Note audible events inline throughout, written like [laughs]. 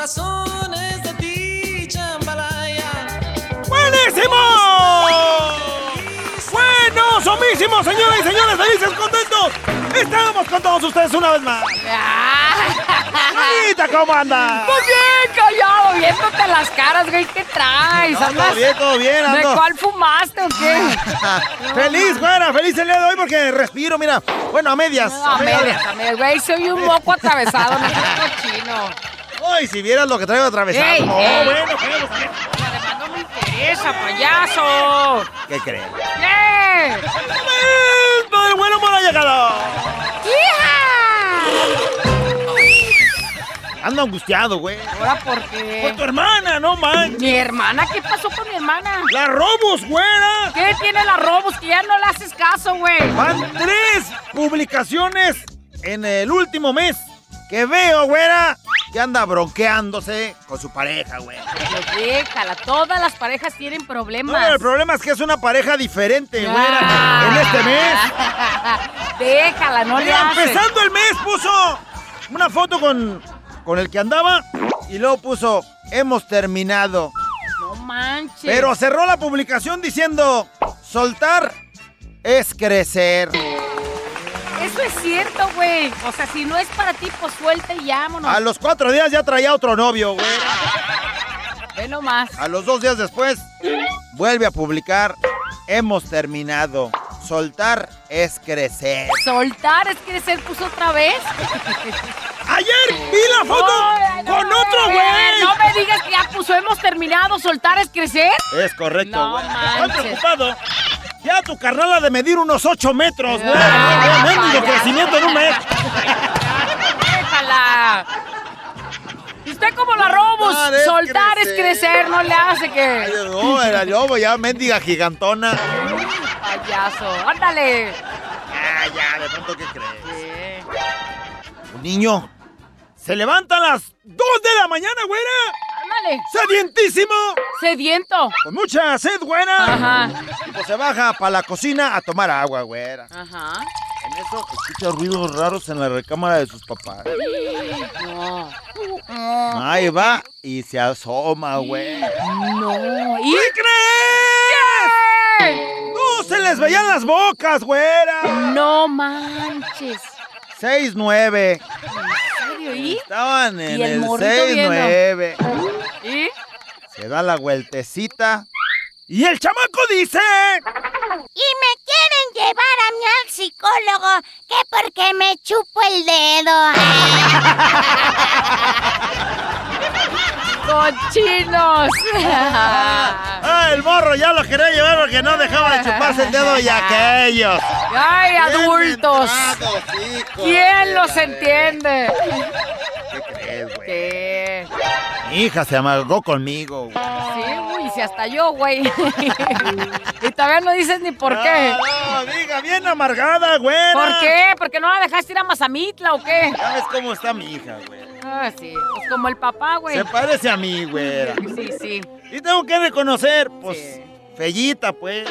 Mi corazón es de ti, jambalaya. ¡Buenísimo! ¡Bueno, somísimos, señoras y señores! ¡Felices, contentos! Estamos con todos ustedes una vez más. Anita, ¿cómo andas? Pues bien, callado, viéndote las caras, güey, ¿qué traes? No, todo bien, todo bien, ¿De ando. cuál fumaste o qué? [laughs] Feliz, güera, feliz el día de hoy porque respiro, mira. Bueno, a medias. No, a medias, a medias, güey, soy un moco atravesado, no soy cochino. Ay, si vieras lo que traigo atravesado. Ey, no, ey. bueno. Y además no me interesa, payaso. ¿Qué crees? ¿Qué? Todo el bueno por ha llegado. ¡Hija! Ando angustiado, güey. ¿Ahora por Por qué? tu hermana, no man. Mi hermana, ¿qué pasó con mi hermana? La robos, güera. ¿Qué tiene la Robus que ya no le haces caso, güey? Van tres publicaciones en el último mes que veo, güera, que anda bronqueándose con su pareja, güey. Pero déjala, todas las parejas tienen No, problemas. pero el problema es que es una pareja diferente, güera, en este mes. [laughs] Déjala, no le Mira, haces. empezando el mes puso una foto con, con el que andaba y luego puso, hemos terminado. No manches. Pero cerró la publicación diciendo, soltar es crecer. Eso es cierto, güey. O sea, si no es para ti, pues suelta y vámonos. A los cuatro días ya traía otro novio, güey. Ve nomás. A los dos días después, vuelve a publicar, hemos terminado. Soltar es crecer. Soltar es crecer, puso otra vez. Ayer vi la foto no, con otro güey. No me digas que ya puso, hemos terminado. Soltar es crecer. Es correcto, No güey. Estoy preocupado. Ya tu carnal ha de medir unos 8 metros, güey. Ah, Mendigo ya. crecimiento en un mes. Déjala. Y Usted como la Robus, Soltar es soltar es crecer. no le hace Ay, que. No, era yo, ya mendiga gigantona. Payaso, ándale. Ah, ya, de pronto, ¿qué crees? Un niño se levanta a las 2 de la mañana, güera. Sedientísimo. Sediento. Con mucha sed, güera. Ajá. Pues se baja para la cocina a tomar agua, güera. Ajá. En eso escucha ruidos raros en la recámara de sus papás. No. Ahí va y se asoma, güey. No. ¿Y ¿Qué crees? No se les veían las bocas, güera. No manches. 6-9. Estaban en Y el el morrito viendo. 6-9. ¿Y? Se da la vueltecita. Y el chamaco dice. Y me quieren llevar a mí al psicólogo, que porque me chupo el dedo. [laughs] ¡Cochinos! [laughs] Ah, el morro ya lo quería llevar porque no dejaba de chuparse el dedo y [laughs] aquellos. ¡Ay, adultos! ¿Quién los entiende? ¿Qué crees, güey? ¿Qué? Mi hija se amargó conmigo, güey. Sí, uy, si hasta yo, güey. [laughs] y todavía no dices ni por qué. No, diga, bien amargada, güera. ¿Por qué? ¿Por qué no la dejaste ir a Mazamitla o qué? Ya ves cómo está mi hija, güey. Ah, sí. Pues como el papá, güey. Se parece a mí, güera. [laughs] Sí, sí. Y tengo que reconocer, pues, Sí. fellita, pues.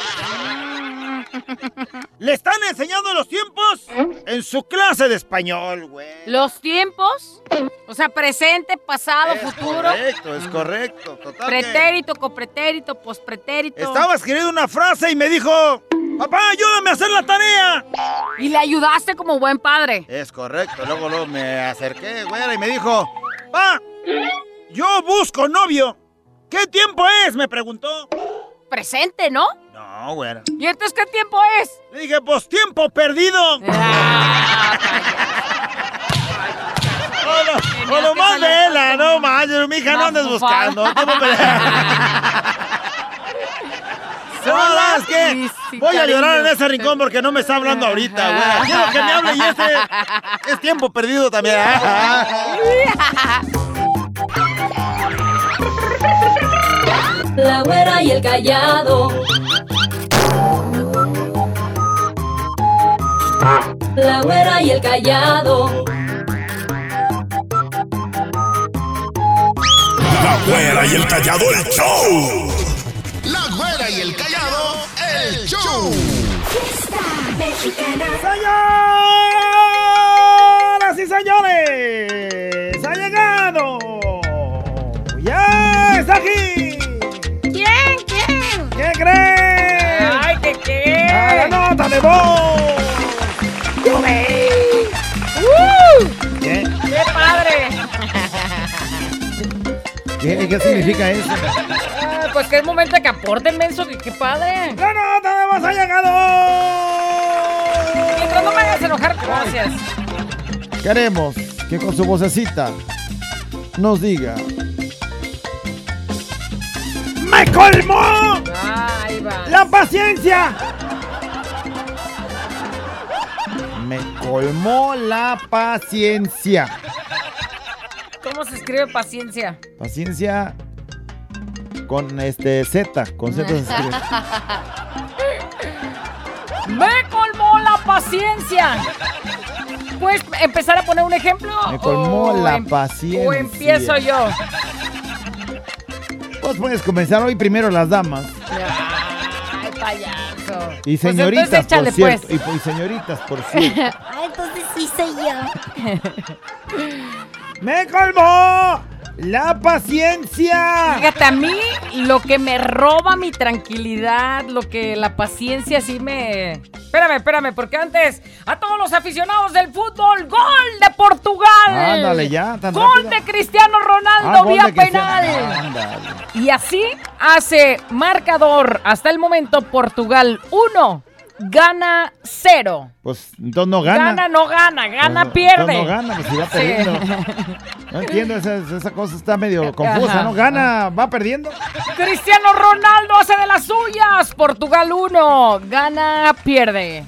Le están enseñando los tiempos en su clase de español, güey. Los tiempos, o sea, presente, pasado, Es futuro, correcto, es correcto. Total pretérito, copretérito, pospretérito. Estaba escribiendo una frase y me dijo, papá, ayúdame a hacer la tarea. Y le ayudaste como buen padre. Es correcto. Luego, luego me acerqué, güera, y me dijo, pa, yo busco novio. ¿Qué tiempo es? Me preguntó. Presente, ¿no? No, güera. ¿Y entonces qué tiempo es? Le dije, pues tiempo perdido. Ah, Hola, Tenías hola, que más vela, no manches, mija, no andes buscando. [laughs] tiempo perdido. No, no, es que Sí, voy a llorar en ese rincón porque no me está hablando ahorita, güera. Quiero que me hable y este es tiempo perdido también. La güera y el callado. La güera y el callado. La güera y el callado, el show. La güera y el callado, Señoras y señores, ha llegado. Ya está aquí. ¿Quién? ¿Quién? ¿Qué creen? Ay, ¿qué qué? A la nota de voz. ¿Qué? ¡Qué padre! ¿Qué, qué significa eso? Ah, pues que es momento de que aporten, menso, que qué padre. ¡La nota de voz ha llegado! Enojar, gracias. Queremos que con su vocecita nos diga. ¡Me colmó Ahí va. la paciencia! Me colmó la paciencia. ¿Cómo se escribe paciencia? Paciencia con este Z, con Z se escribe. [laughs] ¡Me colmó paciencia! ¿Puedes empezar a poner un ejemplo? Me colmó o la em- paciencia. ¿O empiezo yo? Pues puedes comenzar hoy primero las damas Ay, payaso. y Pues señoritas, entonces échale, por cierto. pues. Y, y señoritas, por [laughs] cierto. Ah, entonces sí soy yo. [laughs] ¡Me colmó la paciencia! Fíjate, a mí lo que me roba mi tranquilidad, lo que la paciencia sí me... Espérame, espérame, porque antes a todos los aficionados del fútbol, gol de Portugal. Ándale ya, tan Gol rápido. de Cristiano Ronaldo Ah, vía penal. Ándale. Y así hace marcador hasta el momento Portugal 1, gana 0. Pues entonces no gana. Gana, no gana, gana, Pues, pierde. no gana, pues si va Sí. perdiendo. [laughs] No entiendo, esa, esa cosa está medio confusa, Ajá. ¿no? Gana, va perdiendo. Cristiano Ronaldo hace de las suyas. Portugal 1, gana, pierde.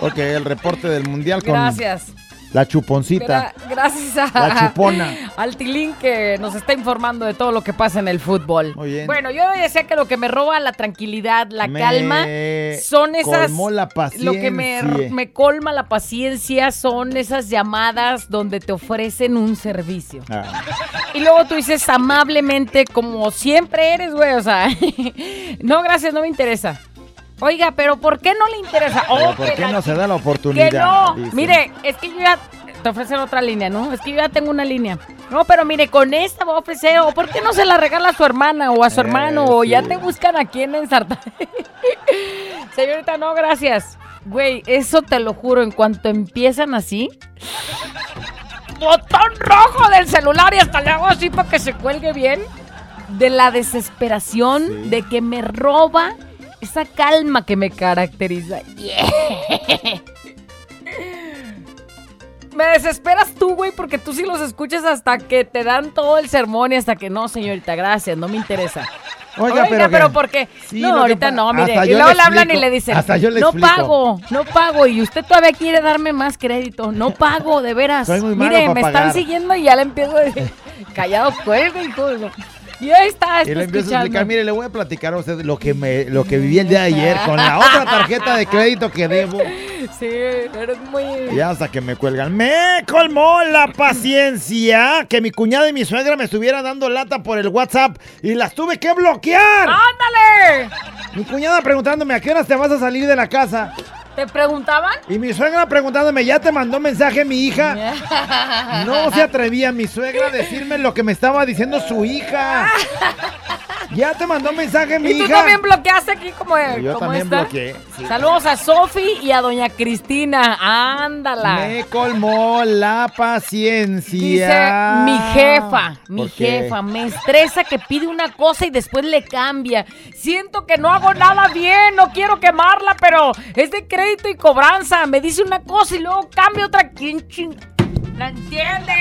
Ok, el reporte del mundial con Gracias. La chuponcita. Gra- gracias a, La chupona. [laughs] al Tilín que nos está informando de todo lo que pasa en el fútbol. Muy bien. Bueno, yo decía que lo que me roba la tranquilidad, la Me calma, son esas... colmó la Lo que me, paciencia. me colma la paciencia son esas llamadas donde te ofrecen un servicio. Ah, Y luego tú dices amablemente, como siempre eres, güey, o sea, [laughs] no, gracias, no me interesa. Oiga, pero ¿por qué no le interesa? Oh, ¿Por qué no se da la oportunidad? que no, Dice. mire, es que yo ya te ofrecen otra línea, ¿no? Es que yo ya tengo una línea. No, pero mire, con esta voy a ofrecer, o ¿por qué no se la regala a su hermana o a su Eh, hermano? O ya te buscan a quién ensartar. [laughs] Señorita, no, gracias. Güey, eso te lo juro, en cuanto empiezan así, botón rojo del celular y hasta le hago así para que se cuelgue bien. De la desesperación, Sí. de que me roba esa calma que me caracteriza. Me desesperas tú, güey, porque tú sí los escuchas hasta que te dan todo el sermón y hasta que no, señorita, gracias, no me interesa. Oiga, pero, pero ¿qué? ¿por qué? Sí, no, ahorita no, mire. Y luego le hablan y le dicen, hasta yo le no explico". pago, no pago. Y usted todavía quiere darme más crédito. No pago, de veras. Soy muy malo mire, me están siguiendo y ya le empiezo a decir, callado cuelga, hijo de... Y ahí está, Y le empiezo a explicar, mire, le voy a platicar a usted lo que me, lo que viví el día de ayer con la otra tarjeta de crédito que debo. Sí, eres muy... Y hasta que me cuelgan. Me colmó la paciencia que mi cuñada y mi suegra me estuvieran dando lata por el WhatsApp y las tuve que bloquear. ¡Ándale! Mi cuñada preguntándome a qué horas te vas a salir de la casa. ¿Te preguntaban? Y mi suegra preguntándome, ¿ya te mandó mensaje mi hija? [laughs] No se atrevía mi suegra a decirme lo que me estaba diciendo su hija. ¿Ya te mandó mensaje mi Y tú hija? también bloqueaste aquí como, Yo como también esta. bloqueé. sí. Saludos a Sofi y a doña Cristina. Ándala. Me colmó la paciencia. Dice mi jefa, mi jefa, me estresa que pide una cosa y después le cambia. Siento que no hago nada bien, no quiero quemarla, pero es de crédito y cobranza. Me dice una cosa y luego cambia otra. ¿Quién ching? ¿La entiende?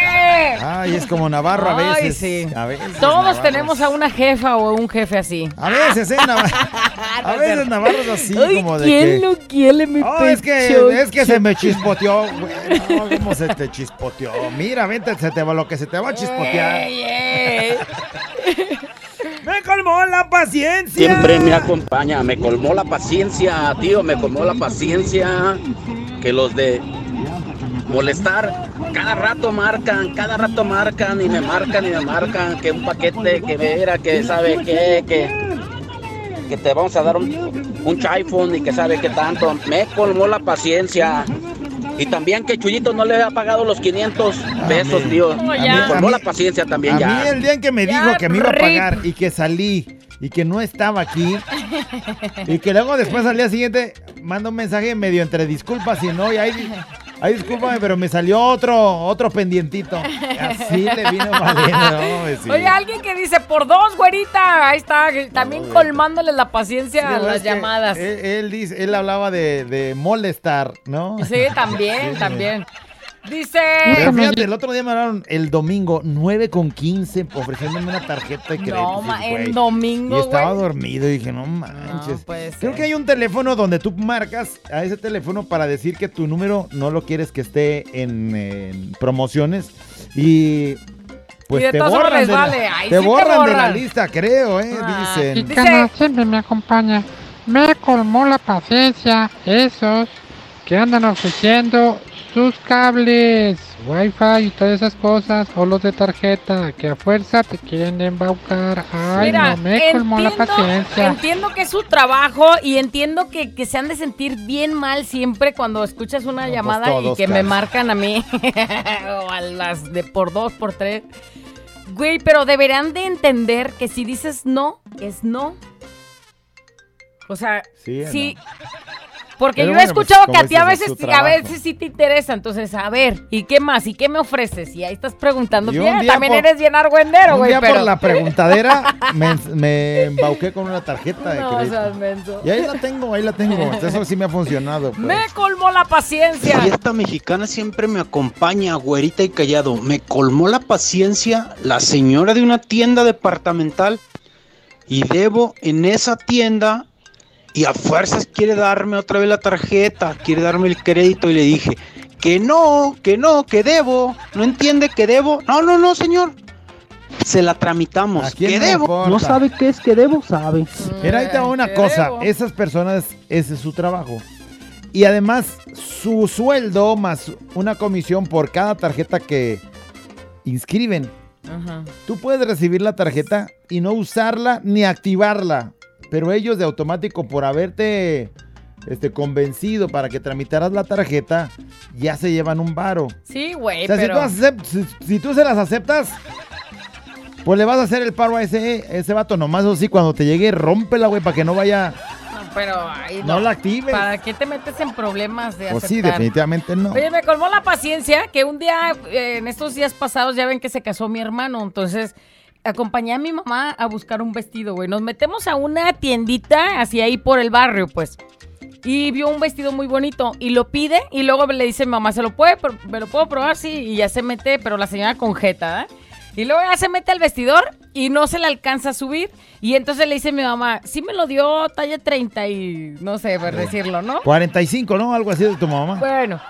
Ay, es como Navarro a Ay, veces. sí. A veces Todos Navarro tenemos es- a una jefa o un jefe así. A veces, ¿eh? Navarro. [laughs] A veces Navarro es así, Ay, como de ¿quién que... quiere mi Oh, es que, es que se me chispoteó. güey. No, ¿cómo se te chispoteó? Mira, vente, se te va lo que se te va a chispotear. Ey, ey. [laughs] ¡Me colmó la paciencia! Siempre me acompaña, me colmó la paciencia, tío, me colmó la paciencia que los de molestar cada rato marcan, cada rato marcan y me marcan y me marcan que un paquete que vera, que sabe qué, que, que te vamos a dar un, un iPhone y que sabe qué tanto. Me colmó la paciencia. Y también que Chuyito no le había pagado los 500 pesos, tío. Me colmó la paciencia también A ya. mí el día en que me Ya, dijo que me iba a pagar y que salí y que no estaba aquí y que luego después al día siguiente manda un mensaje medio entre disculpas y no y ahí, ahí discúlpame pero me salió otro otro pendientito así le vino [laughs] valiendo no. Oye, alguien que dice por dos, güerita. Ahí está, también güerita. colmándole la paciencia Sí, a las llamadas. Él, él dice, él hablaba de, de molestar, ¿no? Sí, también, [laughs] Sí. también. Dice. Pero fíjate, el otro día me hablaron el domingo 9 con 15 ofreciéndome una tarjeta de crédito. No, ma, en domingo, Y estaba güey. dormido y dije, no manches. Creo que hay un teléfono donde tú marcas a ese teléfono para decir que tu número no lo quieres que esté en, en promociones y pues Y de te borran, de la, te sí te borran de la lista, creo, eh, Ah, dicen. Dice- siempre me acompaña. Me colmó la paciencia esos que andan ofreciendo sus cables, wifi y todas esas cosas, o los de tarjeta, que a fuerza te quieren embaucar. Ay, Mira, no, me colmó la entiendo, paciencia. entiendo que es su trabajo y entiendo que, que se han de sentir bien mal siempre cuando escuchas una pues llamada y todos, que me marcan a mí [laughs] o a las de por dos, por tres. Güey, pero deberán de entender que si dices no, es no. O sea, sí. Porque Pero yo he bueno, pues, escuchado que a ti a veces, a veces sí te interesa. Entonces, a ver, ¿y qué más? ¿Y qué me ofreces? Y ahí estás preguntando. Bien, también por- eres bien argüendero, güey. pero... por la preguntadera [laughs] me, me embauqué con una tarjeta de No, crédito. seas menso. Y ahí la tengo, ahí la tengo. Eso sí me ha funcionado. pues. Me colmó la paciencia. Y esta mexicana siempre me acompaña, güerita y callado. Me colmó la paciencia la señora de una tienda departamental y debo en esa tienda y a fuerzas quiere darme otra vez la tarjeta, quiere darme el crédito y le dije que no, que no, que debo. No entiende que debo. No, no, no, señor. Se la ¿A tramitamos. le debo. importa? No sabe qué es que debo, sabe. Mira, ahí te va una Qué cosa. debo. Esas personas, ese es su trabajo. Y además, su sueldo más una comisión por cada tarjeta que inscriben. Ajá. Tú puedes recibir la tarjeta y no usarla ni activarla. Pero ellos de automático, por haberte este, convencido para que tramitaras la tarjeta, ya se llevan un varo. Sí, güey, O sea, si, pero... tú acep- si, si tú se las aceptas, pues le vas a hacer el paro a ese, ese vato nomás. O sí, cuando te llegue, rómpela, güey, para que no vaya. No, pero ahí No la actives. ¿Para qué te metes en problemas de Pues sí, definitivamente no. Oye, me colmó la paciencia que un día, eh, en estos días pasados, ya ven que se casó mi hermano. Entonces, acompañé a mi mamá a buscar un vestido, güey. Nos metemos a una tiendita hacia ahí por el barrio, pues. Y vio un vestido muy bonito y lo pide y luego le dice mi mamá, ¿se lo puede, me lo puedo probar? Sí, y ya se mete, pero la señora con jeta, ¿eh? Y luego ya se mete al vestidor y no se le alcanza a subir. Y entonces le dice mi mamá, sí me lo dio talla 30 y no sé, por decirlo, ¿no? 45, ¿no? Algo así de tu mamá. Bueno,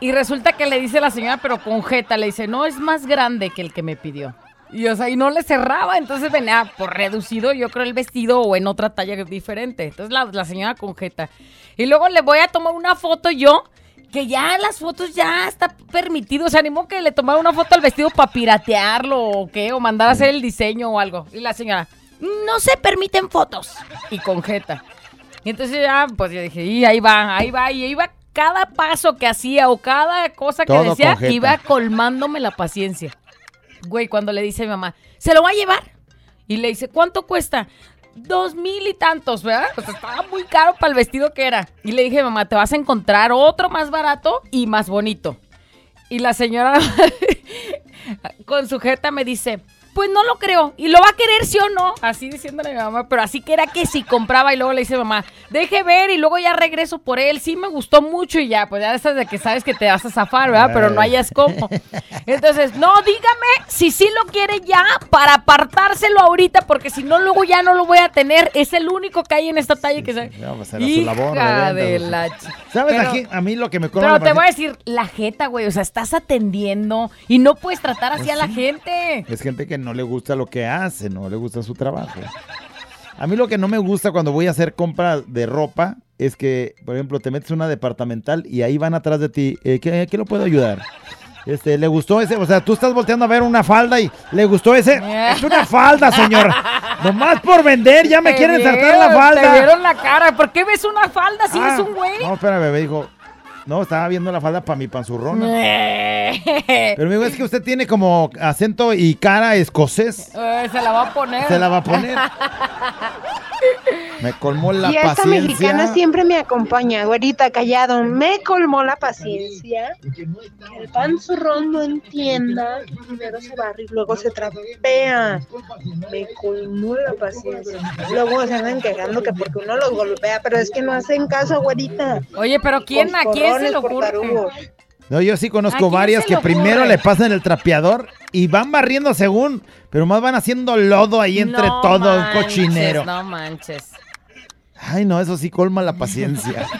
y resulta que le dice la señora, pero con jeta, le dice, no, es más grande que el que me pidió. Y o sea, y no le cerraba, entonces venía por reducido, yo creo, el vestido o en otra talla diferente. Entonces la, la señora conjeta. Y luego le voy a tomar una foto yo, que ya las fotos ya está permitido. Se animó que le tomara una foto al vestido para piratearlo o qué, o mandar a hacer el diseño o algo. Y la señora, no se permiten fotos. Y conjeta. Y entonces ya, pues yo dije, y ahí va, ahí va, y ahí va cada paso que hacía o cada cosa que Todo decía, conjeta. iba colmándome la paciencia. Güey, cuando le dice a mi mamá, ¿se lo va a llevar? Y le dice, ¿cuánto cuesta? Dos mil y tantos, ¿verdad? Sea, estaba muy caro para el vestido que era. Y le dije, mamá, te vas a encontrar otro más barato y más bonito. Y la señora [laughs] con su jeta me dice, pues no lo creo. ¿Y lo va a querer sí o no? Así diciéndole a mi mamá, pero así que era que si compraba y luego le dice mamá, deje ver y luego ya regreso por él. Sí me gustó mucho y ya, pues ya esas de que sabes que te vas a zafar, ¿verdad? Pero no hayas cómo. [laughs] Entonces, no, dígame si sí lo quiere ya para apartárselo ahorita, porque si no, luego ya no lo voy a tener. Es el único que hay en esta talla que se... Ya, pues, era su labor de pues. la ¿Sabes Pero- aquí? A mí lo que me Pero te voy a decir, la jeta, güey, o sea, estás atendiendo y no puedes tratar así Pues a la sí. gente. Es gente que no le gusta lo que hace, no le gusta su trabajo. A mí lo que no me gusta cuando voy a hacer compra de ropa es que, por ejemplo, te metes una departamental y ahí van atrás de ti. eh, ¿qué, qué lo puedo ayudar? Este, ¿le gustó ese? O sea, tú estás volteando a ver una falda y ¿le gustó ese? Es una falda, señor. Nomás por vender, ya me Te quieren saltar la falda. Te vieron la cara. ¿Por qué ves una falda si Ah, eres un güey? No, espera, bebé, dijo. No, estaba viendo la falda para mi panzurrona. [laughs] Pero dijo, es que usted tiene como acento y cara escocés. Eh, se la va a poner. Se la va a poner. [laughs] Me colmó la y esta paciencia. mexicana siempre me acompaña, güerita, callado. Me colmó la paciencia. Que el panzurrón no entienda primero se barre y luego se trapea. Me colmó la paciencia. Luego se andan quejando que porque uno los golpea, pero es que no hacen caso, güerita. Oye, pero ¿quién a quién se le por ocurre? No, yo sí ¿A conozco varias que primero le pasan el trapeador y van barriendo según, pero más van haciendo lodo ahí entre No todo el manches, cochinero. No manches. Ay, no, eso sí colma la paciencia. [laughs]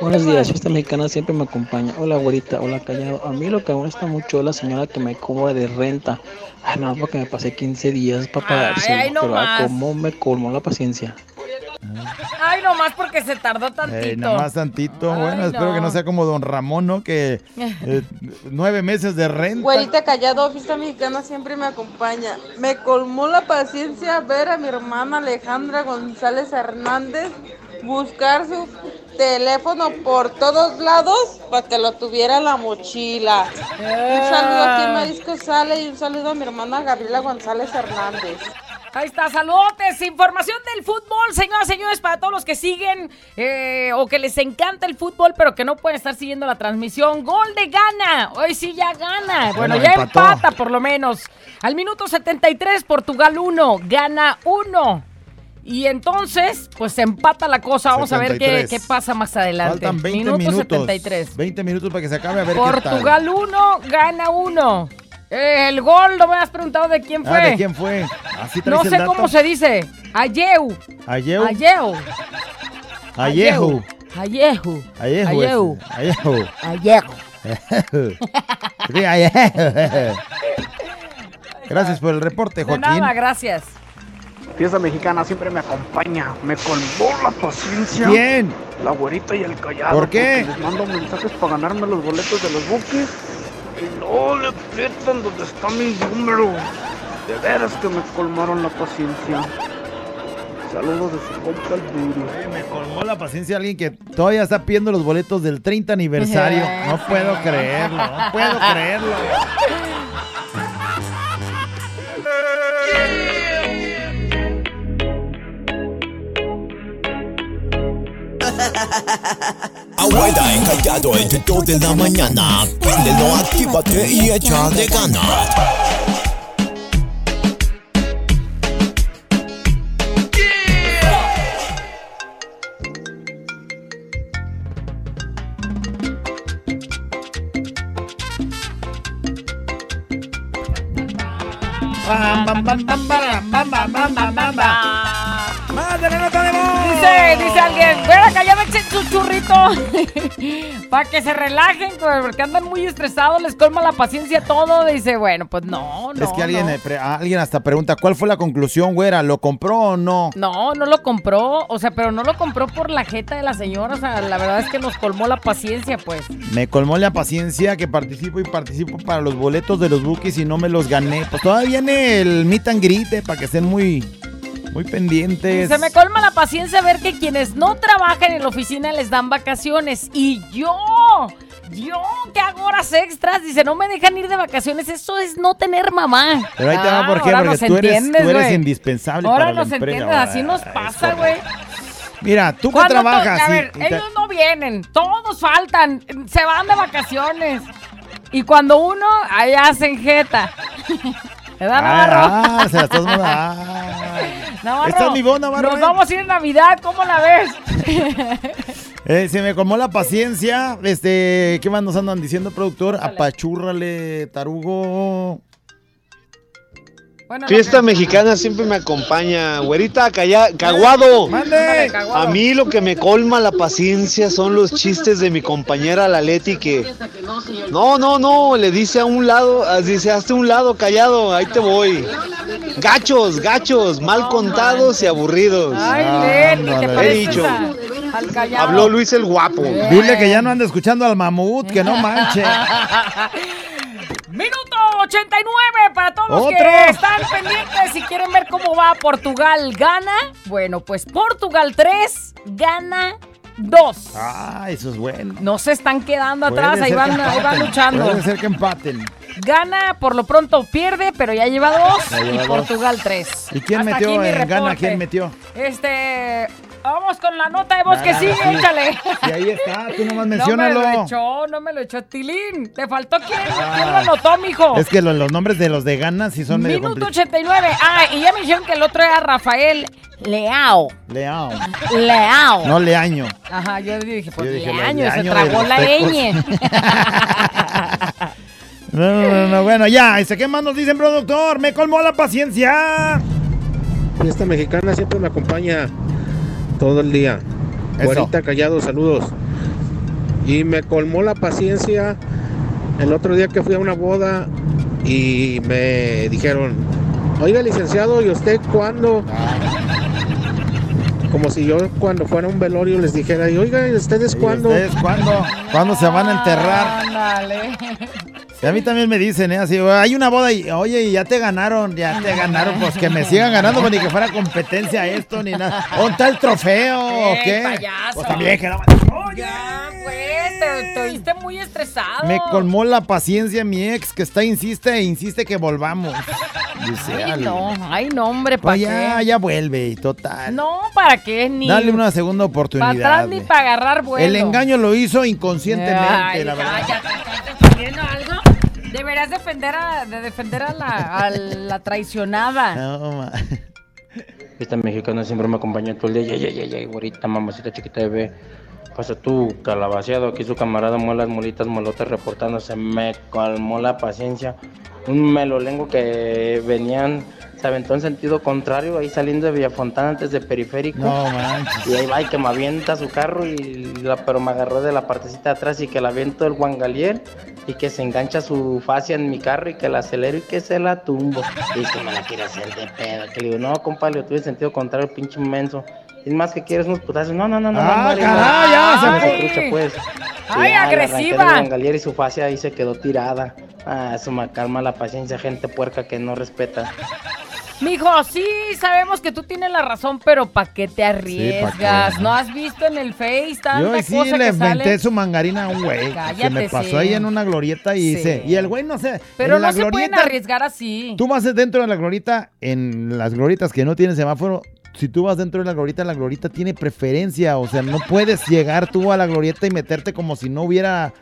Buenos días, esta mexicana siempre me acompaña. Hola, güerita, hola, callado. A mí lo que me gusta mucho es la señora que me cobra de renta. Ay, no, porque me pasé 15 días para pagarse. ay, no pero ah, más. cómo me colmó la paciencia. Ay, nomás porque se tardó tantito. Ey, nada más tantito. bueno, espero que no sea como don Ramón, ¿no? Que eh, nueve meses de renta. Güerita callado, fiesta mexicana siempre me acompaña. Me colmó la paciencia ver a mi hermana Alejandra González Hernández buscar su teléfono por todos lados para que lo tuviera en la mochila. Un saludo aquí en Marisco Sale y un saludo a mi hermana Gabriela González Hernández. Ahí está, saludotes, información del fútbol, señoras y señores, para todos los que siguen eh, o que les encanta el fútbol, pero que no pueden estar siguiendo la transmisión. Gol de gana, hoy sí ya gana. Bueno, Bueno, ya empató. empata por lo menos. Al minuto 73, Portugal 1, gana 1. Y entonces, pues se empata la cosa. Vamos a ver qué, 73. qué pasa más adelante. Faltan 20 minuto minutos. 73. 20 minutos para que se acabe a ver qué tal. Portugal 1, gana 1. El gol, no me has preguntado de quién fue. Ah, ¿de quién fue? Así No sé cómo se dice. Ayeu. Ayeu. Ayeu. Ayehu. Ayehu. Ayehu. Ayehu. [laughs] Ayehu. Gracias por el reporte, De Joaquín. nada, gracias. Fiesta mexicana siempre me acompaña. Me colmó la paciencia. ¿Quién? La güerita y el callado. ¿Por qué? Les mando mensajes para ganarme los boletos de los buques. Y no le aprietan donde está mi número. De veras que me colmaron la paciencia. Saludos de su compa el duro. Me colmó la paciencia alguien que todavía está pidiendo los boletos del 30 aniversario. [laughs] No puedo creerlo, no puedo creerlo. [laughs] Abuela encallado el tuto de la mañana. Préndelo, actívate y echa de ganas. Churrito. [laughs] Para que se relajen, güey, porque andan muy estresados, les colma la paciencia todo. Dice, bueno, pues no, no. es que alguien, no. eh, alguien hasta pregunta, ¿cuál fue la conclusión, güera? ¿Lo compró o no? No, no lo compró, o sea, pero no lo compró por la jeta de la señora, o sea, la verdad es que nos colmó la paciencia, pues. Me colmó la paciencia que participo y participo para los boletos de los bookies y no me los gané. Pues todavía viene el meet and greet eh, para que estén muy, muy pendientes. Se me colma la paciencia ver que quienes no trabajan en la oficina les dan vacaciones. Y yo, yo que hago horas extras, dice, no me dejan ir de vacaciones. Eso es no tener mamá. Pero ahí te va, ¿por qué? ahora Porque nos tú eres, entiendes, tú eres indispensable Ahora para la nos empresa. entiendes, así nos Ah, pasa, güey. Mira, tú que ¿Cuándo to- trabajas. A ver, y te- ellos no vienen, todos faltan, se van de vacaciones. Y cuando uno, ahí hacen jeta. [laughs] ¿Verdad? Ah, ah, se la estás. [laughs] Navarro, Esta es mi voz, Navarro, Nos eh. vamos a ir en Navidad, ¿cómo la ves? [laughs] Eh, se me colmó la paciencia. Este, ¿qué más nos andan diciendo, productor? Apachúrrale, tarugo. Bueno, Fiesta mexicana siempre me acompaña. Güerita, calla, caguado. Mande. A mí lo que me colma la paciencia son los chistes de mi compañera la Leti que... No, no, no, le dice a un lado, ah, dice, hazte un lado, callado, ahí te voy. Gachos, gachos, mal contados y aburridos. Ay, Leti, te. He dicho. Habló Luis el guapo. Dile que ya no anda escuchando al mamut, que no [laughs] manche. Minuto 89 para todos los que están pendientes y quieren ver cómo va Portugal. ¿Gana? Bueno, pues Portugal 3, gana 2. Ah, eso es bueno. No se están quedando atrás, ahí van, ahí van luchando. Puede ser que empaten. Gana, por lo pronto pierde, pero ya lleva dos. Ya lleva y dos. Portugal 3. ¿Y quién metió en gana? ¿Quién metió? Este. Vamos con la nota de voz que Ah, sigue, sí. échale. Y ahí está, tú nomás No me menciónalo. lo echó, no me lo echó Tilín. ¿Te faltó quién? ¿Quién lo anotó, mijo? Es que los, los nombres de los de gana sí son medio Minuto complicados. 89. Ah, y ya me dijeron que el otro era Rafael Leao. Leao. Leao. No Leaño. Ajá, yo dije, pues Yo dije, Leaño, se tragó de la ñ. [laughs] No, no, no, no, bueno, ya. Dice, ¿qué más nos dicen, productor? Me colmó la paciencia. Fiesta mexicana siempre me acompaña todo el día. Eso. Güerita callado, saludos. Y me colmó la paciencia el otro día que fui a una boda y me dijeron, oiga licenciado, ¿y usted cuándo? Como si yo cuando fuera a un velorio les dijera, y oiga, ¿y ustedes cuándo? ¿Ustedes cuándo? ¿Cuándo se van a enterrar? Ándale. Y a mí también me dicen, ¿eh? Así, hay una boda y, oye, y ya te ganaron, ya te ganaron. Pues que me sigan ganando, pues ni que fuera competencia esto, ni nada. ¿Dónde está el trofeo o ¡Ey, qué? payaso! Pues también que no- Ya, pues, te, te oíste muy estresado. Me colmó la paciencia mi ex, que está, insiste e insiste que volvamos. Dice, Ay, no, ay, no, hombre, ¿para Pues ya, qué? ya vuelve, y total. No, ¿para qué? Ni Dale una segunda para oportunidad. atrás ni para agarrar vuelo. El engaño lo hizo inconscientemente, Ay, la verdad. ya, ya, ¿estás defendiendo algo? Deberías defender a, de defender a la, a la traicionada. No, ma. Esta mexicana siempre me acompaña todo el día. Ya, ya, ya, ya, güerita, mamacita chiquita bebé. Pasa tú, calabaceado. Aquí su camarada muelas, molitas, molotas reportándose. Me colmó la paciencia. Un melolengo que venían, se aventó en sentido contrario, ahí saliendo de Villafontana antes de periférico. No manches. Y ahí va y que me avienta su carro, y la, pero me agarró de la partecita de atrás y que la aviento el guangalier y que se engancha su fascia en mi carro y que la acelero y que se la tumbo. Y que me la quiere hacer de pedo. Que le digo, no, compa, le tuve sentido contrario, pinche inmenso. Es más que quieres unos putazos. No, no, no, no. Ah, no, caray, ya, Ah, se trucha, pues. Ay, Y arranqué agresiva. el y su fascia ahí se quedó tirada. Ah, eso me calma la paciencia, gente puerca que no respeta. Mijo, sí, sabemos que tú tienes la razón, pero ¿para qué te arriesgas? ¿No has visto en el Face tanta Yo sí cosa le que inventé sale? su mangarina a un güey. Que Cállate, me pasó sí. ahí en una glorieta y Sí. dice. Y el güey no sé. Pero no la se pueden glorieta, arriesgar así. Tú vas dentro de la glorieta, en las glorietas que no tienen semáforo. Si tú vas dentro de la glorieta, la glorieta tiene preferencia. O sea, no puedes llegar tú a la glorieta y meterte como si no hubiera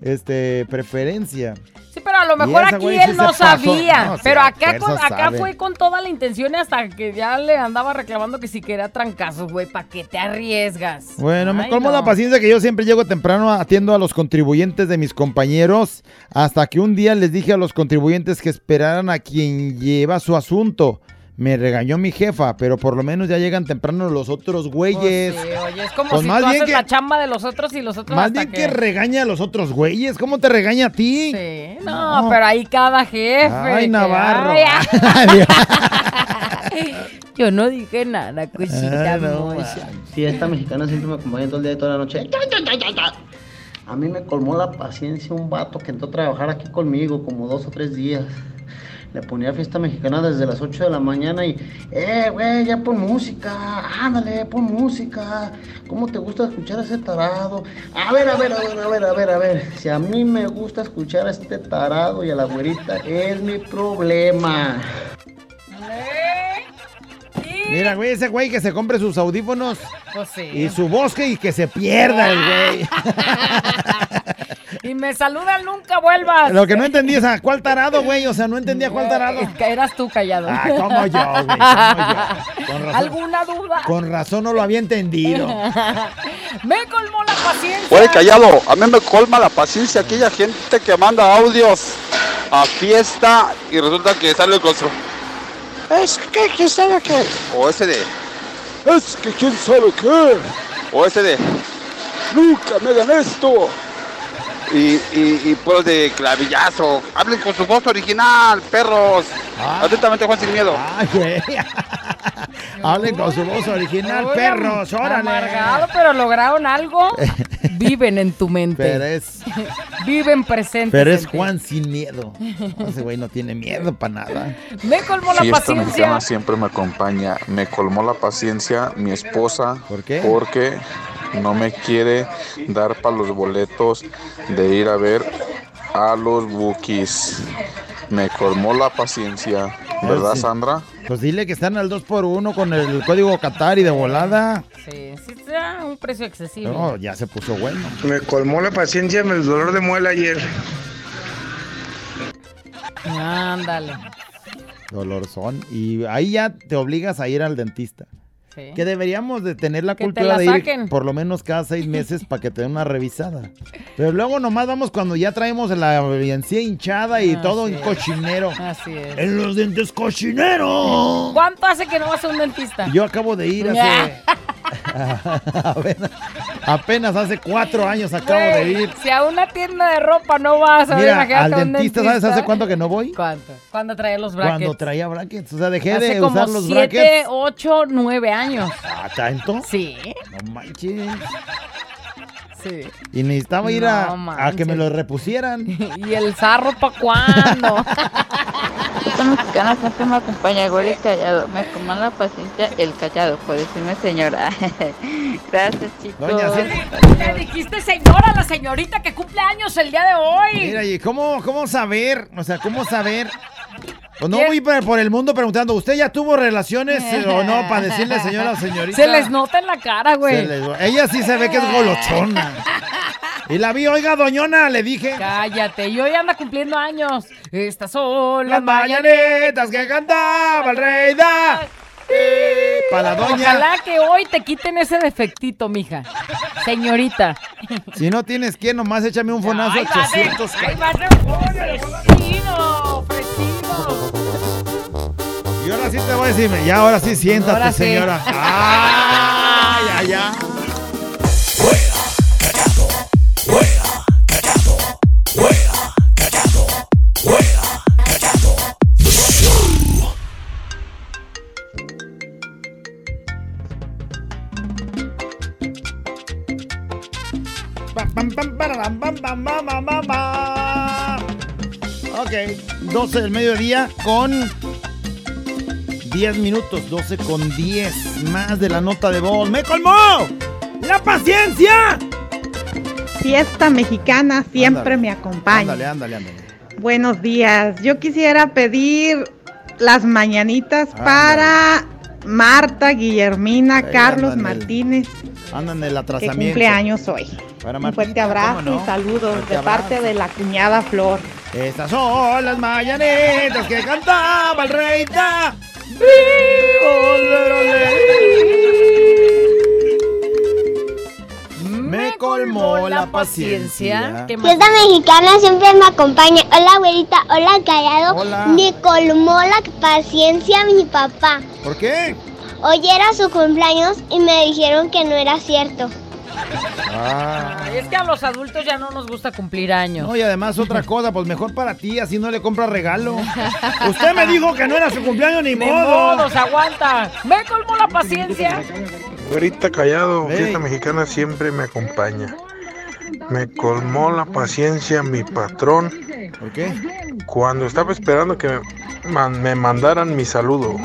este preferencia. Sí, pero a lo mejor aquí güey sí él no sabía. No, pero acá, con- fuerza acá sabe. fue con toda la intención y hasta que ya le andaba reclamando que si quería trancazos, güey. ¿Para qué te arriesgas? Bueno, me colmo no. la paciencia que yo siempre llego temprano, atiendo a los contribuyentes de mis compañeros, hasta que un día les dije a los contribuyentes que esperaran a quien lleva su asunto. Me regañó mi jefa, pero por lo menos ya llegan temprano los otros güeyes. Pues sí, oye, es como Pues si más tú bien haces que- la chamba de los otros y los otros Más hasta bien que regaña a los otros güeyes. ¿Cómo te regaña a ti? Sí, no, pero ahí cada jefe. Ay, que- Navarro. ay. [laughs] Yo no dije nada, cosita Ay, no. Fiesta mexicana siempre me acompaña todo el día y toda la noche. A mí me colmó la paciencia un vato que entró a trabajar aquí conmigo como dos o tres días. Le ponía fiesta mexicana desde las 8 de la mañana y, eh, güey, ya pon música, ándale, pon música. ¿Cómo te gusta escuchar a ese tarado? A ver, a ver, a ver, a ver, a ver, a ver. Si a mí me gusta escuchar a este tarado y a la güerita, es mi problema. Mira, güey, ese güey que se compre sus audífonos Pues sí. y su bosque y que se pierda el güey. [laughs] Y me saludan, nunca vuelvas. Lo que no entendí es a cuál tarado, güey. O sea, no entendía cuál tarado. Es que eras tú callado. Ah, ¿cómo yo, güey? ¿Cómo yo? [laughs] Con razón. ¿Alguna duda? Con razón no lo había entendido. [laughs] me colmó la paciencia. Oye, callado, a mí me colma la paciencia aquella gente que manda audios a fiesta y resulta que sale con su... Es que quién sabe qué. O ese de... Es que quién sabe qué. O ese de... Nunca me hagan esto. Y, y, y pues de clavillazo. Hablen con su voz original, perros. Atentamente, Juan Sin Miedo. Ay, güey. [laughs] Hablen con su voz original, perros, órale. Amargado, pero lograron algo. [laughs] Viven en tu mente. Pero es, [laughs] Viven presentes. pero es ti. Juan sin miedo. Ese güey no tiene miedo para nada. Me colmó la Fiesta paciencia. mexicana siempre me acompaña. Me colmó la paciencia mi esposa. ¿Por qué? Porque no me quiere dar para los boletos de ir a ver a los Bookies. Me colmó la paciencia, ¿verdad, sí. Sandra? Pues dile que están al 2x1 con el código Qatar y de volada. Sí, sí, está un precio excesivo. No, ya se puso bueno. Me colmó la paciencia el dolor de muela ayer. Ándale. Dolorzón. Y ahí ya te obligas a ir al dentista. Sí. Que deberíamos de tener la Que cultura la de ir saquen. por lo menos cada seis meses [laughs] para que te den una revisada. Pero luego nomás vamos cuando ya traemos la encía hinchada y Así todo en cochinero. Así es. En los dientes cochineros. ¿Cuánto hace que no vas a un dentista? Yo acabo de ir hace... [laughs] [laughs] apenas, apenas hace cuatro años acabo de ir. Si a una tienda de ropa no vas a Mira, imagínate al a un dentista, ¿sabes hace cuánto que no voy? ¿Cuánto? ¿Cuándo traía los brackets? Cuando traía brackets. O sea, dejé Hace de como usar los siete, brackets. ocho, nueve años. Ah, ¿tanto? Sí. No manches. Sí. Y necesitaba ir a, No a que me lo repusieran. [laughs] ¿Y el zarro para cuándo? [laughs] Esta mexicana siempre me acompaña, el callado. Me coman la paciencia el callado, por decirme señora. [laughs] Gracias, chicos. Doña, dijiste señora, la señorita que cumple años el día de hoy. Mira, ¿y cómo, cómo saber? O sea, ¿cómo saber? Pues no voy por, el mundo preguntando, ¿usted ya tuvo relaciones eh, o no? Para decirle [laughs] señora o señorita. Se les nota en la cara, güey. les- Ella sí se ve que es golochona. Y la vi, oiga, doñona, le dije. Cállate, y hoy anda cumpliendo años. Estas son las Las mañanetas que cantaba el rey da. Para la doña. Ojalá que hoy te quiten ese defectito, mija. Señorita. Si no tienes que, nomás échame un fonazo va de- 800. ay, va de- Fresino, fresino. Y ahora sí te voy a decir, ya ahora sí siéntate, Ahora sí. señora. Ay, ay, ay. Pam, pam, pam, pam, pam. Ok, 12 del mediodía con 10 minutos, 12 con 10 más de la nota de voz. ¡Me colmó! ¡La paciencia! Fiesta mexicana siempre Ándale. me acompaña. Ándale, ándale, ándale. Buenos días. Yo quisiera pedir las mañanitas para Marta, Guillermina, Ahí Carlos andan el- Martínez, Andan el que atrasamiento. cumple años hoy. Para Un fuerte abrazo y saludos Fuerte de parte de la cuñada Flor. Estas son las mañanitas que cantaba el rey da. Me colmó la paciencia. Fiesta mexicana siempre me acompaña. Hola, güerita. Hola, callado. Hola. Me colmó la paciencia mi papá. ¿Por qué? Hoy era su cumpleaños y me dijeron que no era cierto. Ah. Ay, es que a los adultos ya no nos gusta cumplir años. No, y además otra [laughs] cosa, pues mejor para ti, así no le compras regalo. [laughs] Usted me dijo que no era su cumpleaños ni, Ni modo. modo, se aguanta. Me colmó la paciencia. Güerita Callado, fiesta mexicana siempre me acompaña. Me colmó la paciencia mi patrón ¿Por qué? cuando estaba esperando que me mandaran mi saludo.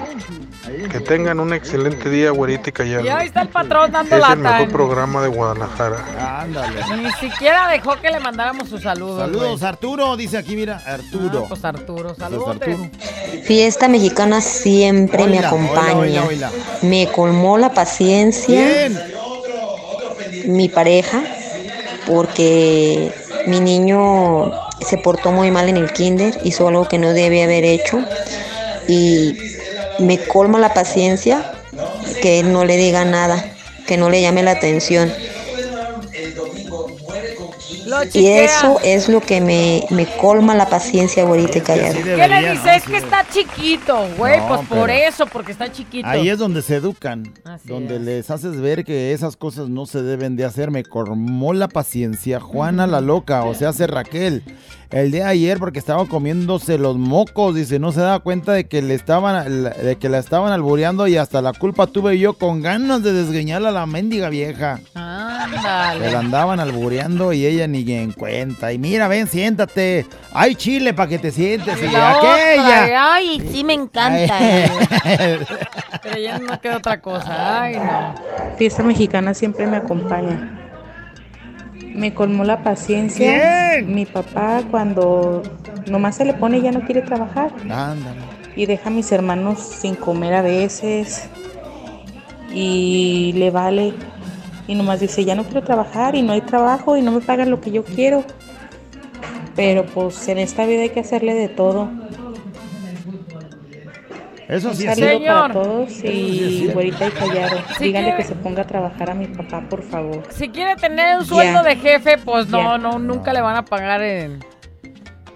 Que tengan un excelente día, Güerita y Callado. Y ahí está el patrón dando Es el lata. mejor programa de Guadalajara. Ándale. Ni siquiera dejó que le mandáramos sus saludos. Saludos, güey. Arturo, dice aquí, mira, Arturo. Ah, pues Arturo, Pues saludos. Arturo. Fiesta mexicana siempre me acompaña. Me colmó la paciencia Bien. mi pareja porque mi niño se portó muy mal en el kinder, hizo algo que no debía haber hecho y me colma la paciencia que no le diga nada, que no le llame la atención. Y eso es lo que me, me colma la paciencia, güerita y callado. Así ¿Qué le ¿no? dice? Es que está chiquito, güey. No, pues por eso, porque está chiquito. Ahí es donde se educan, Así donde es. les haces ver que esas cosas no se deben de hacer. Me colmó la paciencia Juana la loca, o sea, hace Raquel. El día de ayer porque estaba comiéndose los mocos, dice, no se daba cuenta de que le estaban de que la estaban albureando y hasta la culpa tuve yo con ganas de desgreñarla a la mendiga vieja. Ándale. la andaban albureando y ella ni en cuenta. Y mira, ven, siéntate. Hay chile para que te sientes. Y aquella. Ay, sí me encanta. Ay. [laughs] Pero ya no queda otra cosa. Ay, no. Fiesta mexicana siempre me acompaña. Me colmó la paciencia. Bien. Mi papá cuando nomás se le pone y ya no quiere trabajar Ándale. y deja a mis hermanos sin comer a veces y le vale y nomás dice ya no quiero trabajar y no hay trabajo y no me pagan lo que yo quiero. Pero pues en esta vida hay que hacerle de todo. Eso Un sí es saludo cierto. para todos y güerita y callado. Díganle que- que se ponga a trabajar a mi papá, por favor. Si quiere tener un sueldo Ya. de jefe, pues no, no, nunca le van a pagar en.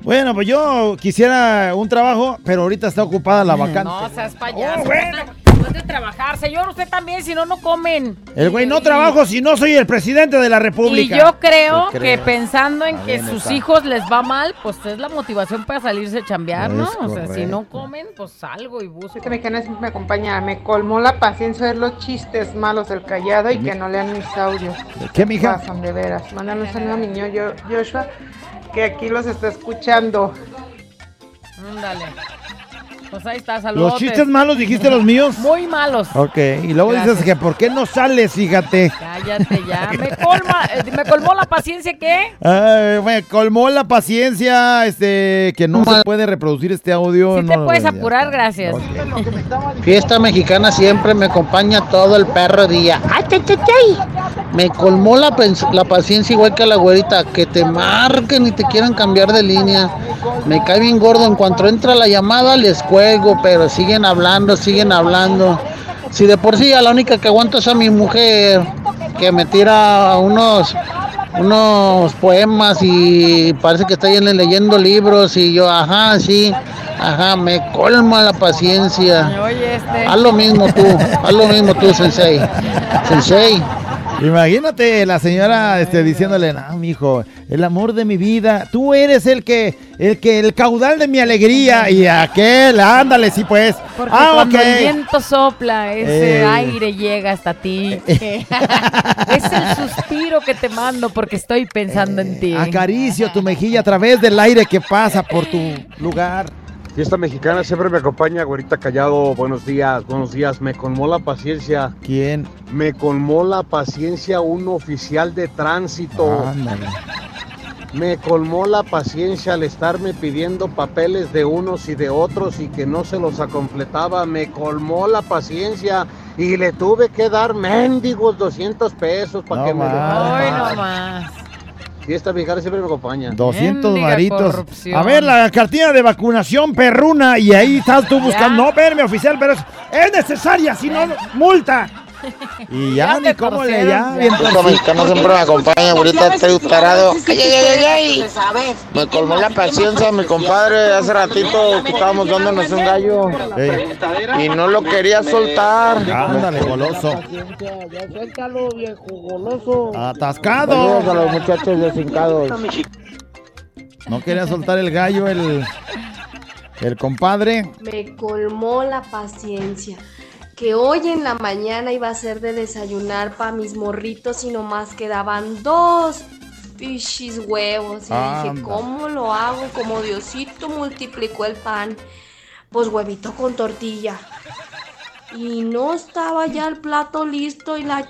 Bueno, pues yo quisiera un trabajo, pero ahorita está ocupada la vacante. No seas payaso. Oh, bueno. De trabajar, señor, usted también, si no, no comen. El güey no Y- trabajo si no soy el presidente de la Y República. yo creo ¿Qué que pensando en que sus está. hijos les va mal, pues es la motivación para salirse a chambear, ¿no? O sea, si no comen, pues salgo y busco. Esta mexicana siempre me acompaña. Me colmó la paciencia ver los chistes malos del callado y que no lean mis audios. ¿Qué, mija? Pasan, de veras. Mándale un saludo a mi niño Yo- Joshua, que aquí los está escuchando. Ándale. Pues ahí está, saludos. ¿Los chistes malos dijiste los míos? Muy malos. Ok, y luego Gracias. dices que ¿por qué no sales? Fíjate. Cállate ya. Me colma, eh, me colmó la paciencia, ¿qué? Ay, me colmó la paciencia, este, que no se puede reproducir este audio. Si no te puedes a- apurar, gracias. [laughs] Fiesta mexicana siempre me acompaña todo el perro día. ¡Ay, ay, ay, ay! Me colmó la, la paciencia igual que a la güerita, que te marquen y te quieran cambiar de línea. Me cae bien gordo, en cuanto entra la llamada les pero siguen hablando, siguen hablando. Si de por sí a la única que aguanto es a mi mujer, que me tira unos unos poemas y parece que está leyendo libros y yo, ajá, sí, ajá, me colma la paciencia. Este. Haz lo mismo tú, haz lo mismo tú, Sensei. Sensei. Imagínate la señora este, diciéndole, no, mijo, el amor de mi vida, tú eres el que, el que, el caudal de mi alegría. Y aquel, ándale, sí pues. Porque ah, cuando el viento sopla, ese Eh. aire llega hasta ti. [laughs] es el suspiro que te mando porque estoy pensando en ti. Acaricio tu mejilla a través del aire que pasa por tu lugar. Fiesta mexicana siempre me acompaña, güerita callado. Buenos días, buenos días. Me colmó la paciencia. ¿Quién? Me colmó la paciencia un oficial de tránsito. Ándale. Me colmó la paciencia al estarme pidiendo papeles de unos y de otros y que no se los completaba. Me colmó la paciencia y le tuve que dar mendigos 200 pesos para No que me más. Hoy dejara. no más. Fiesta mexicana siempre me acompaña. 200 Mendiga maritos. corrupción. A ver, la cartilla de vacunación perruna. Y ahí estás tú buscando. No, verme, oficial, pero es, es necesaria, si no, multa. Y ya, Ya ni cómo le ya. ya. bien Otro torcido. mexicano siempre me acompaña, ahorita estoy tarado. Ay, ay, ay, ay, ay. Me colmó la paciencia mi compadre hace ratito que estábamos dándonos un gallo y no lo quería soltar. Ándale, goloso. Ya suéltalo, viejo goloso. Atascado. Saludos a los muchachos desincados. No quería soltar el gallo, el, el compadre. Me colmó la paciencia. Que hoy en la mañana iba a ser de desayunar para mis morritos y nomás quedaban dos fichis huevos. Y dije. ¿cómo lo hago? Como Diosito multiplicó el pan. Pues huevito con tortilla. Y no estaba ya el plato listo y la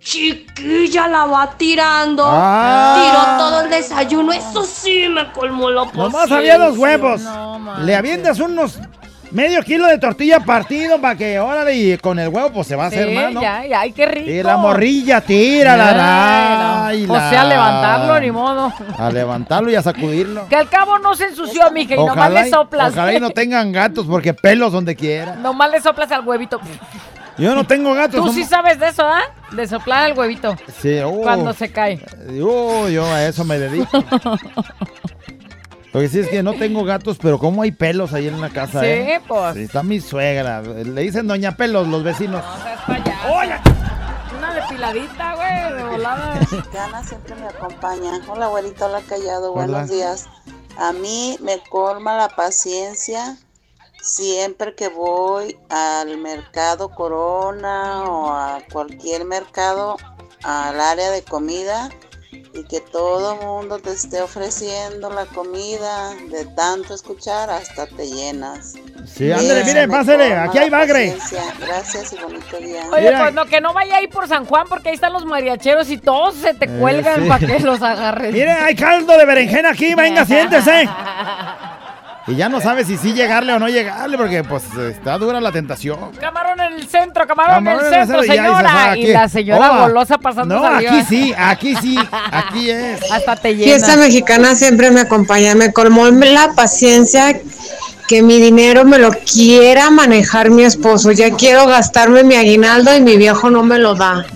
chiquilla la va tirando. Ah. Tiró todo el desayuno. Eso sí me colmó la paciencia. Nomás había dos huevos. Le avientas unos medio kilo de tortilla partido para que, órale, y con el huevo pues se va a hacer Sí, mal, ¿no? ya, ya, ay, qué rico. Y la morrilla, tírala. Ay, ay. O la- sea, levantarlo, ni modo. A levantarlo y a sacudirlo. Que al cabo no se ensució, mija, y nomás le soplas. ojalá y no tengan gatos porque pelos donde quiera. Nomás le soplas al huevito. Yo no tengo gatos. Tú no- sí sabes de eso, ¿ah? De soplar al huevito Sí, uh, cuando se cae. uh, yo a eso me dedico. [laughs] Lo que sí es que no tengo gatos, pero como hay pelos ahí en la casa, Sí, ¿eh? pues. Sí, está mi suegra. Le dicen Doña Pelos los vecinos. Una depiladita, güey, de volada. Gana siempre me acompaña. Hola, abuelita, hola, callado, Hola. buenos días. A mí me colma la paciencia siempre que voy al mercado Corona o a cualquier mercado, al área de comida y que todo mundo te esté ofreciendo la comida, de tanto escuchar hasta te llenas. Sí, ándale, mire, colma aquí hay bagre. Gracias y bonito día. Oye, pues no, que no vaya ahí por San Juan porque ahí están los mariacheros y todos se te Eh, cuelgan sí. para que los agarres. Mire, hay caldo de berenjena aquí, venga, [laughs] siéntese. Y ya no sabe si sí llegarle o no llegarle, porque pues está dura la tentación. Camarón en el centro, camarón, Camarón en el centro, señora. Y la señora Oh, golosa pasando No, aquí sí, aquí sí, aquí es. Hasta te llena. Fiesta mexicana siempre me acompaña. Me colmó la paciencia que mi dinero me lo quiera manejar mi esposo. Ya quiero gastarme mi aguinaldo y mi viejo no me lo da.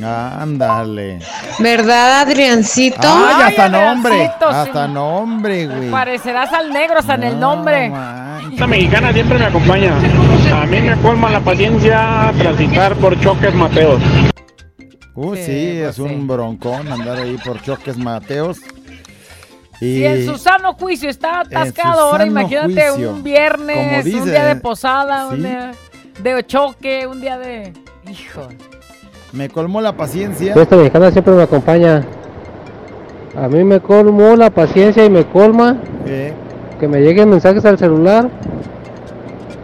Ándale. ¿Verdad, Adriancito? Ay, hasta Ay, nombre. Sí. Hasta nombre, güey. Parecerás al negro hasta en el nombre. Esta mexicana siempre me acompaña. A mí me colma la paciencia transitar por choques Mateos. Uh, sí, pues es un broncón andar ahí por choques Mateos. Y Si en su sano juicio está atascado, ahora imagínate juicio. un viernes, un día de posada, sí. un día de choque, un día de... Hijo. me colmó la paciencia. Esta mexicana siempre me acompaña. A mí me colmó la paciencia y me colma que me lleguen mensajes al celular.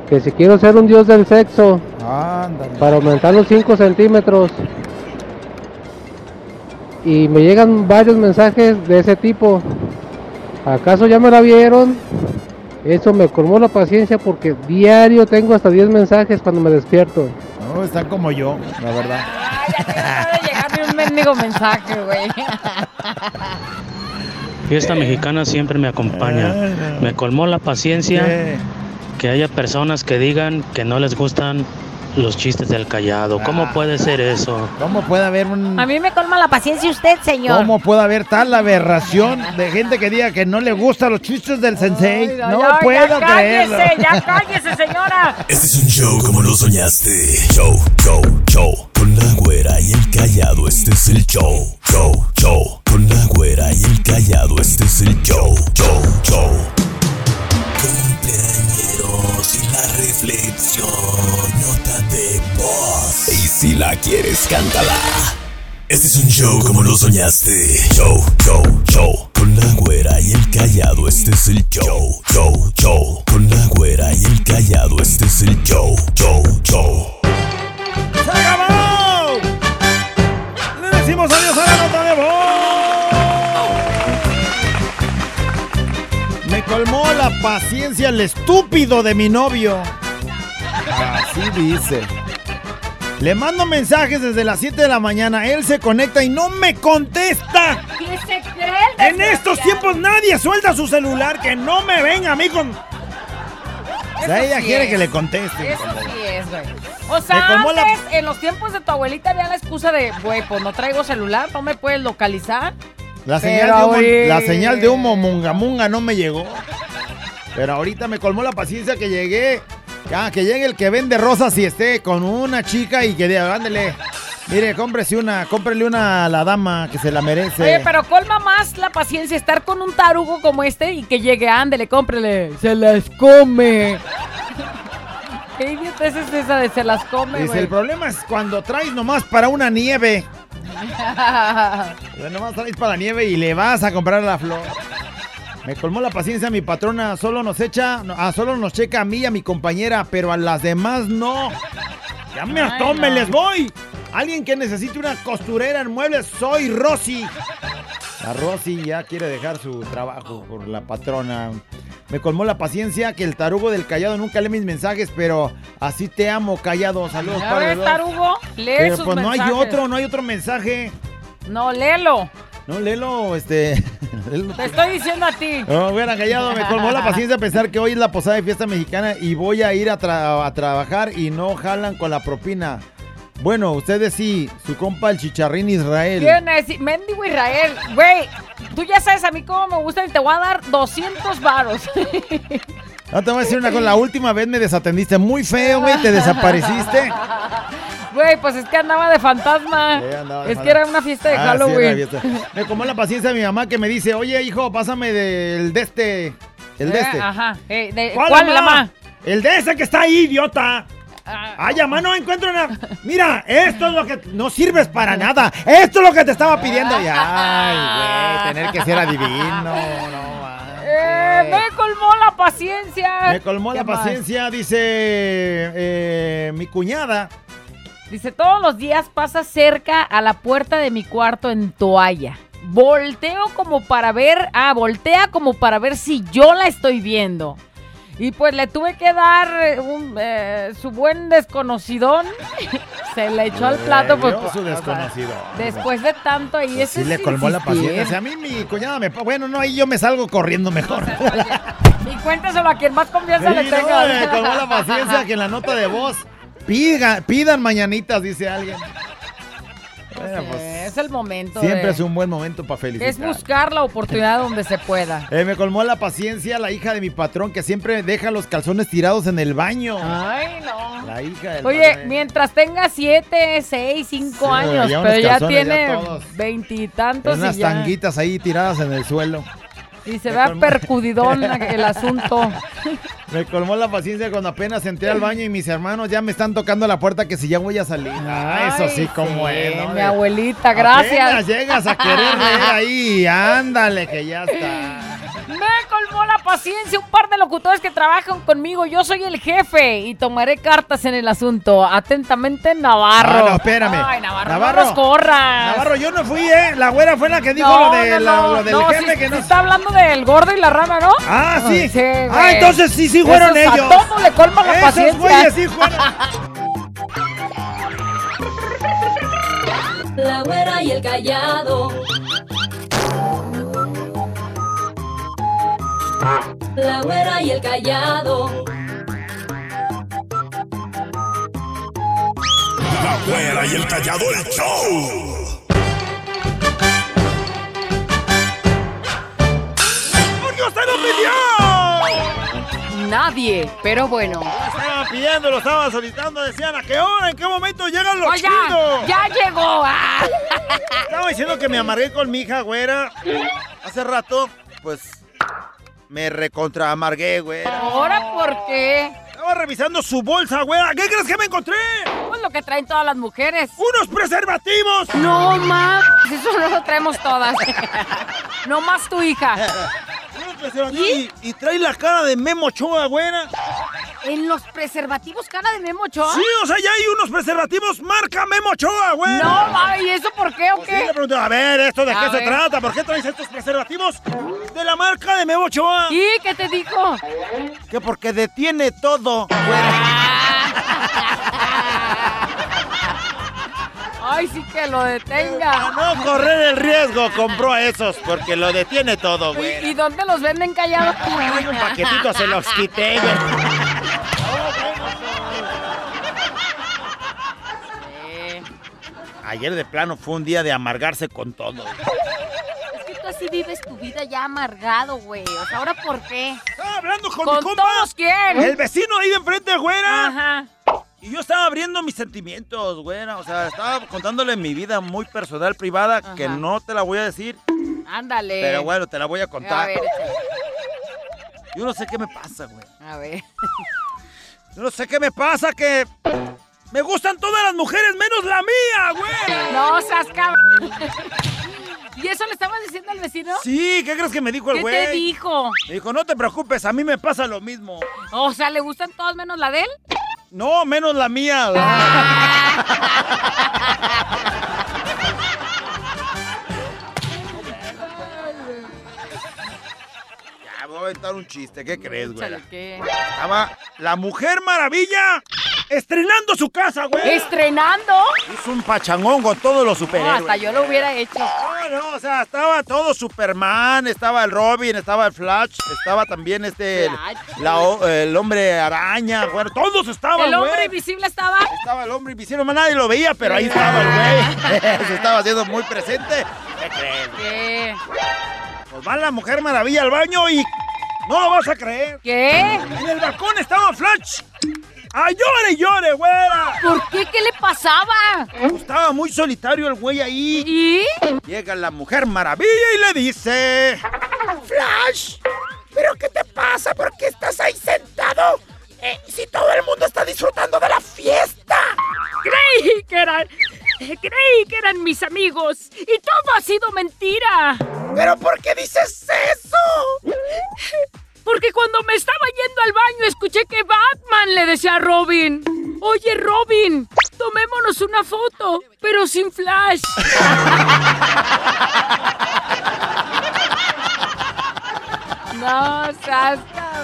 Que si quiero ser un dios del sexo ándale. para aumentar los 5 centímetros. Y me llegan varios mensajes de ese tipo. ¿Acaso ya me la vieron? Eso me colmó la paciencia porque diario tengo hasta 10 mensajes cuando me despierto. No, están como yo, la verdad. Puede llegarme un mendigo mensaje, güey. Fiesta mexicana siempre me acompaña. Me colmó la paciencia que haya personas que digan que no les gustan los chistes del callado. ¿Cómo puede ser eso? ¿Cómo puede haber un... A mí me colma la paciencia usted, señor. ¿Cómo puede haber tal aberración de gente que diga que no le gustan los chistes del sensei? No ya, puedo ya creerlo. cállese, ya cállese, señora. [laughs] Este es un show como lo soñaste. Show, show, show. Con la güera y el callado, este es el show. Show, show. Con la güera y el callado, este es el show. Show, show. Cumpleañeros y la reflexión. Nota de. Y si la quieres, cántala. Este es un show como lo soñaste. Show, show, show. Con la güera y el callado, este es el show. Show, show. Con la güera y el callado, este es el show. Show, show. ¡Se acabó! Le decimos adiós a la nota de voz. Me colmó la paciencia el estúpido de mi novio. Así dice. Le mando mensajes desde las 7 de la mañana. Él se conecta y no me contesta. ¿Qué se cree? el En estos tiempos nadie suelta su celular. Que no me venga a mí con. O sea, ella sí quiere es. que le conteste. Eso sí es. güey. O sea, la- antes, en los tiempos de tu abuelita había la excusa de, güey, pues no traigo celular, no me puedes localizar. La señal, Pero de humo, ahorita- la señal de humo munga munga no me llegó. Pero ahorita me colmó la paciencia que llegué. Ya, que llegue el que vende rosas y esté con una chica y que diga, ándele. Mire, cómprese una, cómprele una a la dama que se la merece. Oye, pero colma más la paciencia estar con un tarugo como este y que llegue, ándele, cómprele. Se las come. [laughs] ¿Qué idiota es esa de se las come, Dice, güey? el problema es cuando traes nomás para una nieve. [laughs] Nomás traes para la nieve y le vas a comprar la flor. Me colmó la paciencia mi patrona, solo nos echa, no, ah, solo nos checa a mí y a mi compañera, pero a las demás no. Ya me no. les voy. Alguien que necesite una costurera en muebles, soy Rosy. La Rosy ya quiere dejar su trabajo por la patrona. Me colmó la paciencia que el tarugo del callado nunca lee mis mensajes, pero así te amo, callado. Saludos, dos. tarugo, lee Pero sus pues no hay otro, no hay otro mensaje. No, léelo. No, léelo, este. [laughs] Te estoy diciendo a ti. No, bueno, callado, me colmó la paciencia pensar que hoy es la posada de fiesta mexicana y voy a ir a, tra- a trabajar y no jalan con la propina. Bueno, ustedes sí, su compa el chicharrín Israel. ¿Quién es? Mendigo Israel. Güey, tú ya sabes a mí cómo me gusta y te voy a dar 200 varos. [laughs] No te voy a decir una cosa, la última vez me desatendiste muy feo, güey, te desapareciste. Güey, pues es que andaba de fantasma. Sí, andaba de es que era una fiesta de Ah, Halloween. Me colmó la paciencia mi mamá que me dice, oye, hijo, pásame del de este. El de Eh, este. Ajá. Eh, de- ¿Cuál, ¿Cuál, mamá? la ma? El de ese que está ahí, idiota. Ay, mamá, no encuentro nada. Mira, esto es lo que no sirves para nada. Esto es lo que te estaba pidiendo. Y, ay, güey, tener que ser adivino. No, Eh, me colmó la paciencia. Me colmó la paciencia, dice eh, mi cuñada. Dice, todos los días pasa cerca a la puerta de mi cuarto en toalla. Volteo como para ver, ah, voltea como para ver si yo la estoy viendo. Y pues le tuve que dar eh, un, eh, su buen desconocidón. [laughs] Se le echó al plato, pues. Le su o sea, desconocido. Después de tanto ahí, Pues eso sí le colmó la paciencia. O sea, a mí mi cuñada me... Bueno, no, ahí yo me salgo corriendo mejor. [laughs] Y cuéntaselo a quien más confianza Sí, le no, tenga. me colmó la paciencia que en la nota de voz pidan mañanitas, dice alguien. Bueno, pues, es el momento. siempre de- es un buen momento para felicitar. Es buscar la oportunidad donde se pueda. [laughs] Eh, me colmó la paciencia la hija de mi patrón que siempre deja los calzones tirados en el baño. Ay, no. La hija del Oye, mientras tenga siete, seis, cinco Sí, años, pero ya tiene veintitantos y, unas ya. tanguitas ahí tiradas en el suelo. Y se colmó- percudidón el asunto. [laughs] Me colmó la paciencia cuando apenas entré al baño y mis hermanos ya me están tocando la puerta que si ya voy a salir. Ah, eso sí, como es, ¿no? mi abuelita, gracias. Apenas llegas a querer leer ahí, ándale, que ya está. Me colmó la paciencia un par de locutores que trabajan conmigo. Yo soy el jefe y tomaré cartas en el asunto. Atentamente, Navarro. Ah, no, espérame. Ay, Navarro, Navarro. no nos corras. Navarro, yo no fui, ¿eh? La güera fue la que dijo No, lo, de no, la- no, lo del no, jefe sí, que no... está hablando del gordo y la rana, ¿no? Ah, sí. Ah, entonces sí, sí fueron Esos ellos. A todo le colma la Esos paciencia. güeyes sí fueron. La güera y el callado. La güera y el callado. La güera y el callado el show. ¡Porque usted lo pidió! Nadie, pero bueno. Estaba pidiendo, lo estaba solicitando, decían a qué hora, en qué momento llegan los ya, chidos. ya llegó. ah. Estaba diciendo que me amargué con mi hija, güera. Hace rato, pues, me recontra amargué, güera. ¿Ahora por qué? Estaba revisando su bolsa, güera. ¿Qué crees que me encontré? Pues lo que traen todas las mujeres. ¡Unos preservativos! No más. Eso no lo traemos todas. [laughs] no más tu hija. Preservativos y, y trae la cara de Memo Ochoa, güera. ¿En los preservativos cara de Memo Ochoa? Sí, o sea, ya hay unos preservativos marca Memo Ochoa, güera. No, mami, ¿y eso por qué o Pues qué? sí, le pregunté, a ver, ¿esto de A qué se trata? ¿Por qué traes estos preservativos de la marca de Memo Ochoa? ¿Y qué te dijo? Que porque detiene todo, [laughs] ¡Ay, sí que lo detenga! Para no correr el riesgo, compró a esos, porque lo detiene todo, güey. ¿Y, dónde los venden callados? Ay, un paquetito se los quité. Yo. Ayer de plano fue un día de amargarse con todo. Es que tú así vives tu vida ya amargado, güey. O sea, ¿ahora por qué? ¡Ah, hablando con, ¿Con mi compa! ¿Con todos quién? ¡El vecino ahí de enfrente, güera! Ajá. Y yo estaba abriendo mis sentimientos, güera. O sea, estaba contándole mi vida muy personal, privada, que no te la voy a decir. Ándale. Pero bueno, te la voy a A contar. ver, échale. Yo no sé qué me pasa, güey. a ver. [laughs] Yo no sé qué me pasa, que me gustan todas las mujeres menos la mía, güey. No, seas cabrón. [laughs] ¿Y eso le estabas diciendo al vecino? Sí, ¿qué crees que me dijo el ¿Qué güey? te dijo? Me dijo, no te preocupes, a mí me pasa lo mismo. O sea, ¿le gustan todos menos la de él? No, menos la mía. ya, voy a aventar un chiste. ¿Qué crees, güey? Estaba la Mujer Maravilla estrenando su casa, güey. ¿Estrenando? Hizo un pachangón con todos los No, superhéroes. hasta yo lo hubiera hecho. No, o sea, estaba todo Superman, estaba el Robin, estaba el Flash, estaba también este, el, la el hombre araña, bueno, todos estaban, ¿El hombre güey. invisible estaba? Estaba el hombre invisible, más nadie lo veía, pero ahí estaba el güey. [laughs] Se estaba haciendo muy presente. ¿Qué? Pues va la Mujer Maravilla al baño y no lo vas a creer. ¿Qué? En el balcón estaba Flash. ¡A llore, llore, güera! ¿Por qué? ¿Qué le pasaba? Estaba muy solitario el güey ahí. ¿Y? Llega la Mujer Maravilla y le dice... Flash, ¿pero qué te pasa? ¿Por qué estás ahí sentado? Eh, si todo el mundo está disfrutando de la fiesta. Creí que eran... Creí que eran mis amigos y todo ha sido mentira. ¿Pero por qué dices eso? [laughs] Porque cuando me estaba yendo al baño escuché que Batman le decía a Robin. Oye, Robin, tomémonos una foto, pero sin flash. [laughs] no, seas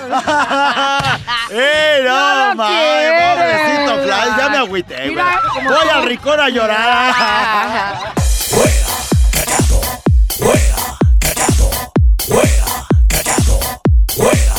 [laughs] ¡Eh, no, no Pobrecito Flash, ya me agüité, Mira, Voy al rincón a llorar. [laughs] ¡Fuera, cachazo! ¡Fuera, cachazo! ¡Fuera! Where?